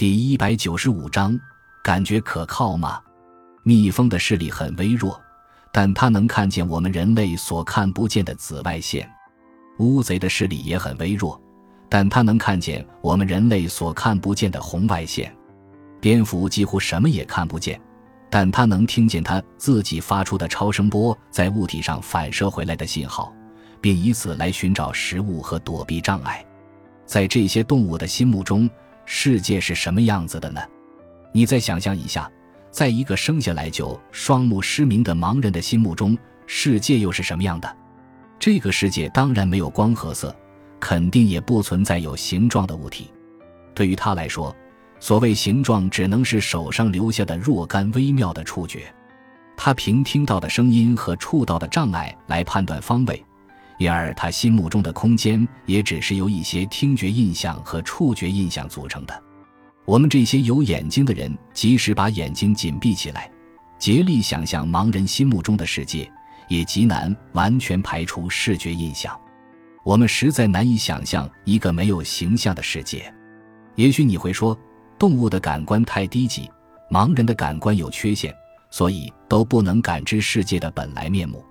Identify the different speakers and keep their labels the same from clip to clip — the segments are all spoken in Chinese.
Speaker 1: 第一百九十五章，感觉可靠吗？蜜蜂的视力很微弱，但它能看见我们人类所看不见的紫外线。乌贼的视力也很微弱，但它能看见我们人类所看不见的红外线。蝙蝠几乎什么也看不见，但它能听见它自己发出的超声波在物体上反射回来的信号，并以此来寻找食物和躲避障碍。在这些动物的心目中，世界是什么样子的呢？你再想象一下，在一个生下来就双目失明的盲人的心目中，世界又是什么样的？这个世界当然没有光和色，肯定也不存在有形状的物体。对于他来说，所谓形状只能是手上留下的若干微妙的触觉。他凭听到的声音和触到的障碍来判断方位，因而他心目中的空间也只是由一些听觉印象和触觉印象组成的。我们这些有眼睛的人，即使把眼睛紧闭起来，竭力想象盲人心目中的世界。也极难完全排除视觉印象，我们实在难以想象一个没有形象的世界。也许你会说，动物的感官太低级，盲人的感官有缺陷，所以都不能感知世界的本来面目。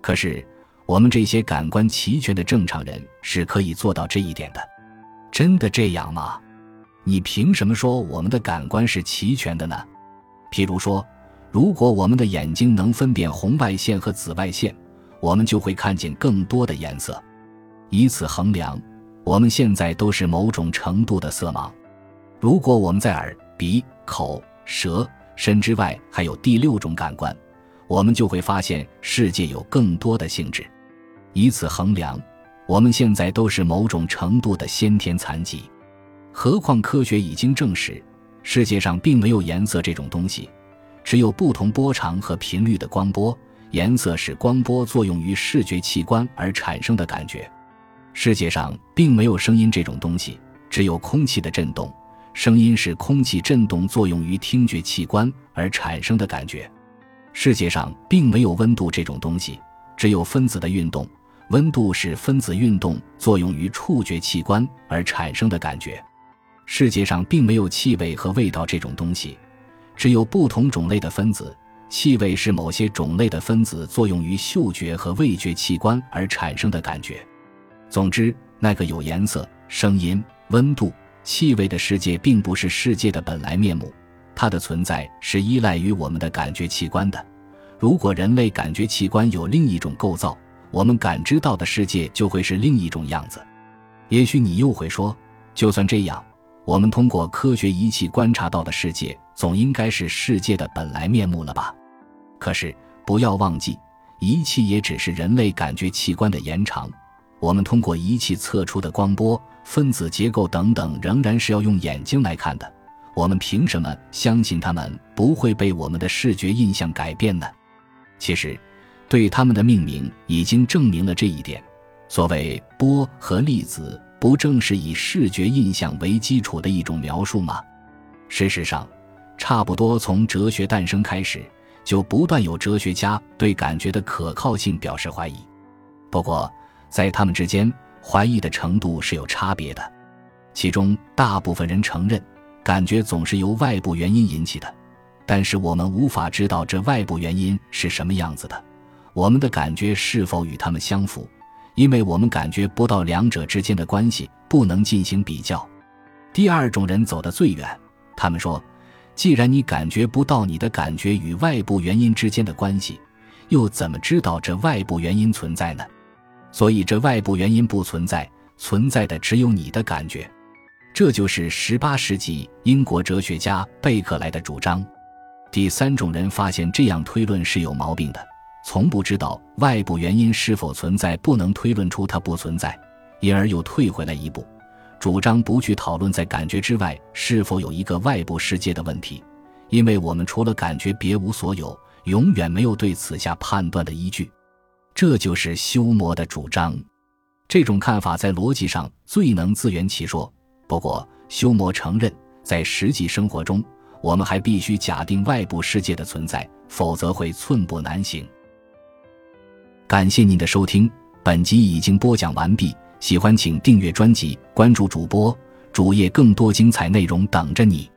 Speaker 1: 可是，我们这些感官齐全的正常人是可以做到这一点的。真的这样吗？你凭什么说我们的感官是齐全的呢？譬如说。如果我们的眼睛能分辨红外线和紫外线，我们就会看见更多的颜色。以此衡量，我们现在都是某种程度的色盲。如果我们在耳、鼻、口、舌、身之外还有第六种感官，我们就会发现世界有更多的性质。以此衡量，我们现在都是某种程度的先天残疾。何况科学已经证实，世界上并没有颜色这种东西。只有不同波长和频率的光波，颜色是光波作用于视觉器官而产生的感觉。世界上并没有声音这种东西，只有空气的震动，声音是空气振动作用于听觉器官而产生的感觉。世界上并没有温度这种东西，只有分子的运动，温度是分子运动作用于触觉器官而产生的感觉。世界上并没有气味和味道这种东西。只有不同种类的分子，气味是某些种类的分子作用于嗅觉和味觉器官而产生的感觉。总之，那个有颜色、声音、温度、气味的世界，并不是世界的本来面目，它的存在是依赖于我们的感觉器官的。如果人类感觉器官有另一种构造，我们感知到的世界就会是另一种样子。也许你又会说，就算这样。我们通过科学仪器观察到的世界，总应该是世界的本来面目了吧？可是不要忘记，仪器也只是人类感觉器官的延长。我们通过仪器测出的光波、分子结构等等，仍然是要用眼睛来看的。我们凭什么相信他们不会被我们的视觉印象改变呢？其实，对他们的命名已经证明了这一点。所谓波和粒子。不正是以视觉印象为基础的一种描述吗？事实上，差不多从哲学诞生开始，就不断有哲学家对感觉的可靠性表示怀疑。不过，在他们之间，怀疑的程度是有差别的。其中，大部分人承认，感觉总是由外部原因引起的，但是我们无法知道这外部原因是什么样子的。我们的感觉是否与他们相符？因为我们感觉不到两者之间的关系，不能进行比较。第二种人走得最远，他们说：“既然你感觉不到你的感觉与外部原因之间的关系，又怎么知道这外部原因存在呢？所以这外部原因不存在，存在的只有你的感觉。”这就是十八世纪英国哲学家贝克莱的主张。第三种人发现这样推论是有毛病的。从不知道外部原因是否存在，不能推论出它不存在，因而又退回来一步，主张不去讨论在感觉之外是否有一个外部世界的问题，因为我们除了感觉别无所有，永远没有对此下判断的依据。这就是修谟的主张。这种看法在逻辑上最能自圆其说。不过，修谟承认，在实际生活中，我们还必须假定外部世界的存在，否则会寸步难行。感谢您的收听，本集已经播讲完毕。喜欢请订阅专辑，关注主播主页更多精彩内容等着你。